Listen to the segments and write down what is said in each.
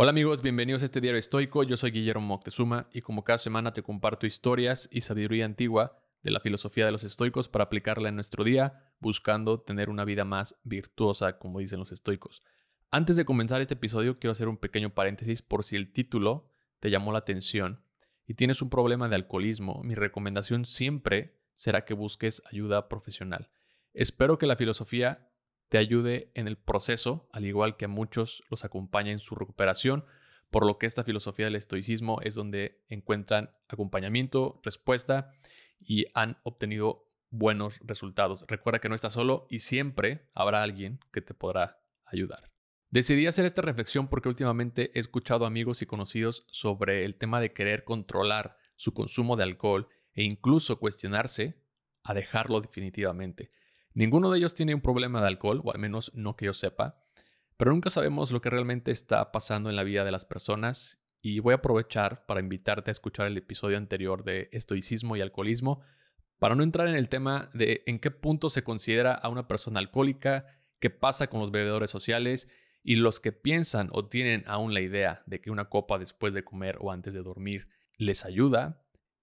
Hola amigos, bienvenidos a este diario estoico. Yo soy Guillermo Moctezuma y como cada semana te comparto historias y sabiduría antigua de la filosofía de los estoicos para aplicarla en nuestro día, buscando tener una vida más virtuosa, como dicen los estoicos. Antes de comenzar este episodio, quiero hacer un pequeño paréntesis por si el título te llamó la atención y tienes un problema de alcoholismo. Mi recomendación siempre será que busques ayuda profesional. Espero que la filosofía te ayude en el proceso, al igual que a muchos los acompaña en su recuperación, por lo que esta filosofía del estoicismo es donde encuentran acompañamiento, respuesta y han obtenido buenos resultados. Recuerda que no estás solo y siempre habrá alguien que te podrá ayudar. Decidí hacer esta reflexión porque últimamente he escuchado amigos y conocidos sobre el tema de querer controlar su consumo de alcohol e incluso cuestionarse a dejarlo definitivamente. Ninguno de ellos tiene un problema de alcohol, o al menos no que yo sepa, pero nunca sabemos lo que realmente está pasando en la vida de las personas y voy a aprovechar para invitarte a escuchar el episodio anterior de estoicismo y alcoholismo para no entrar en el tema de en qué punto se considera a una persona alcohólica, qué pasa con los bebedores sociales y los que piensan o tienen aún la idea de que una copa después de comer o antes de dormir les ayuda,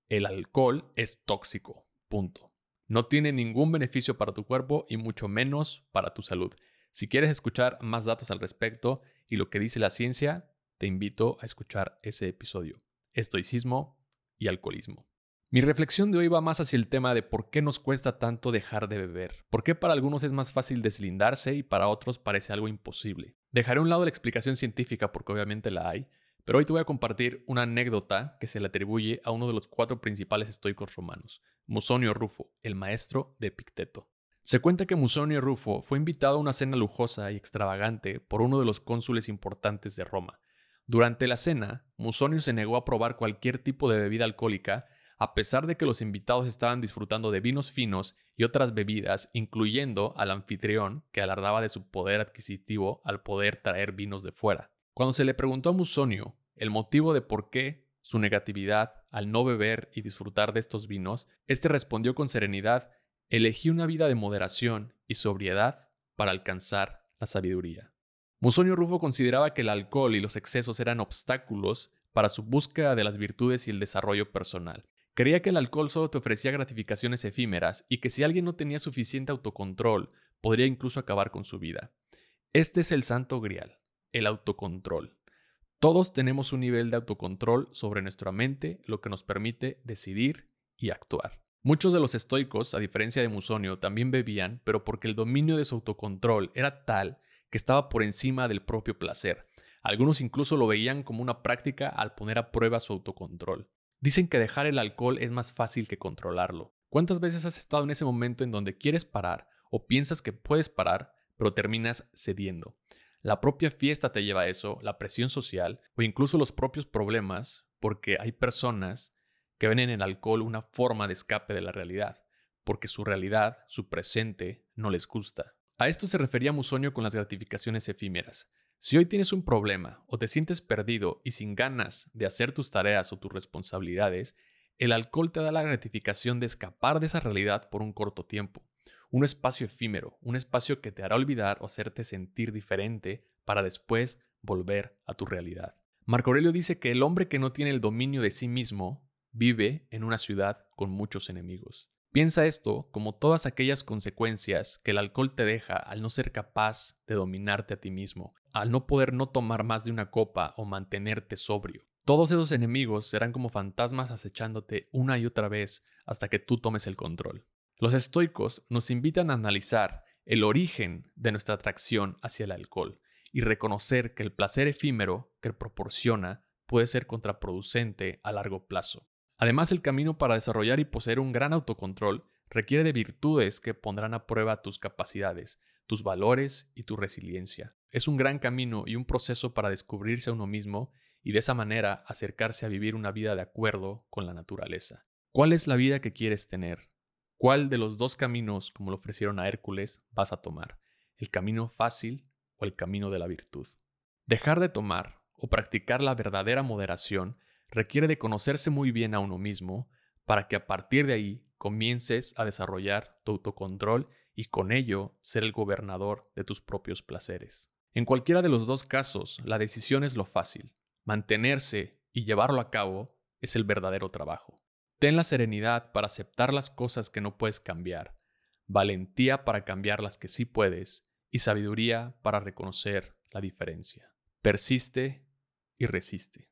el alcohol es tóxico. Punto. No tiene ningún beneficio para tu cuerpo y mucho menos para tu salud. Si quieres escuchar más datos al respecto y lo que dice la ciencia, te invito a escuchar ese episodio. Estoicismo y alcoholismo. Mi reflexión de hoy va más hacia el tema de por qué nos cuesta tanto dejar de beber. ¿Por qué para algunos es más fácil deslindarse y para otros parece algo imposible? Dejaré a un lado la explicación científica porque obviamente la hay, pero hoy te voy a compartir una anécdota que se le atribuye a uno de los cuatro principales estoicos romanos, Musonio Rufo, el maestro de Epicteto. Se cuenta que Musonio Rufo fue invitado a una cena lujosa y extravagante por uno de los cónsules importantes de Roma. Durante la cena, Musonio se negó a probar cualquier tipo de bebida alcohólica, a pesar de que los invitados estaban disfrutando de vinos finos y otras bebidas, incluyendo al anfitrión, que alardaba de su poder adquisitivo al poder traer vinos de fuera. Cuando se le preguntó a Musonio el motivo de por qué su negatividad al no beber y disfrutar de estos vinos, este respondió con serenidad, elegí una vida de moderación y sobriedad para alcanzar la sabiduría. Musonio Rufo consideraba que el alcohol y los excesos eran obstáculos para su búsqueda de las virtudes y el desarrollo personal. Creía que el alcohol solo te ofrecía gratificaciones efímeras y que si alguien no tenía suficiente autocontrol, podría incluso acabar con su vida. Este es el santo grial, el autocontrol. Todos tenemos un nivel de autocontrol sobre nuestra mente, lo que nos permite decidir y actuar. Muchos de los estoicos, a diferencia de Musonio, también bebían, pero porque el dominio de su autocontrol era tal que estaba por encima del propio placer. Algunos incluso lo veían como una práctica al poner a prueba su autocontrol. Dicen que dejar el alcohol es más fácil que controlarlo. ¿Cuántas veces has estado en ese momento en donde quieres parar o piensas que puedes parar, pero terminas cediendo? La propia fiesta te lleva a eso, la presión social o incluso los propios problemas, porque hay personas que ven en el alcohol una forma de escape de la realidad, porque su realidad, su presente, no les gusta. A esto se refería Musonio con las gratificaciones efímeras. Si hoy tienes un problema o te sientes perdido y sin ganas de hacer tus tareas o tus responsabilidades, el alcohol te da la gratificación de escapar de esa realidad por un corto tiempo un espacio efímero, un espacio que te hará olvidar o hacerte sentir diferente para después volver a tu realidad. Marco Aurelio dice que el hombre que no tiene el dominio de sí mismo vive en una ciudad con muchos enemigos. Piensa esto como todas aquellas consecuencias que el alcohol te deja al no ser capaz de dominarte a ti mismo, al no poder no tomar más de una copa o mantenerte sobrio. Todos esos enemigos serán como fantasmas acechándote una y otra vez hasta que tú tomes el control. Los estoicos nos invitan a analizar el origen de nuestra atracción hacia el alcohol y reconocer que el placer efímero que proporciona puede ser contraproducente a largo plazo. Además, el camino para desarrollar y poseer un gran autocontrol requiere de virtudes que pondrán a prueba tus capacidades, tus valores y tu resiliencia. Es un gran camino y un proceso para descubrirse a uno mismo y de esa manera acercarse a vivir una vida de acuerdo con la naturaleza. ¿Cuál es la vida que quieres tener? ¿Cuál de los dos caminos, como lo ofrecieron a Hércules, vas a tomar? ¿El camino fácil o el camino de la virtud? Dejar de tomar o practicar la verdadera moderación requiere de conocerse muy bien a uno mismo para que a partir de ahí comiences a desarrollar tu autocontrol y con ello ser el gobernador de tus propios placeres. En cualquiera de los dos casos, la decisión es lo fácil. Mantenerse y llevarlo a cabo es el verdadero trabajo. Ten la serenidad para aceptar las cosas que no puedes cambiar, valentía para cambiar las que sí puedes y sabiduría para reconocer la diferencia. Persiste y resiste.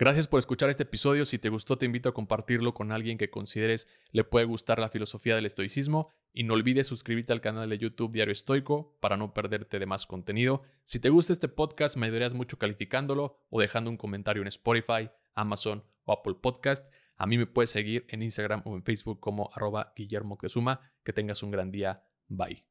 Gracias por escuchar este episodio. Si te gustó, te invito a compartirlo con alguien que consideres le puede gustar la filosofía del estoicismo. Y no olvides suscribirte al canal de YouTube Diario Estoico para no perderte de más contenido. Si te gusta este podcast, me ayudarías mucho calificándolo o dejando un comentario en Spotify, Amazon Apple Podcast. A mí me puedes seguir en Instagram o en Facebook como arroba Guillermo Que tengas un gran día. Bye.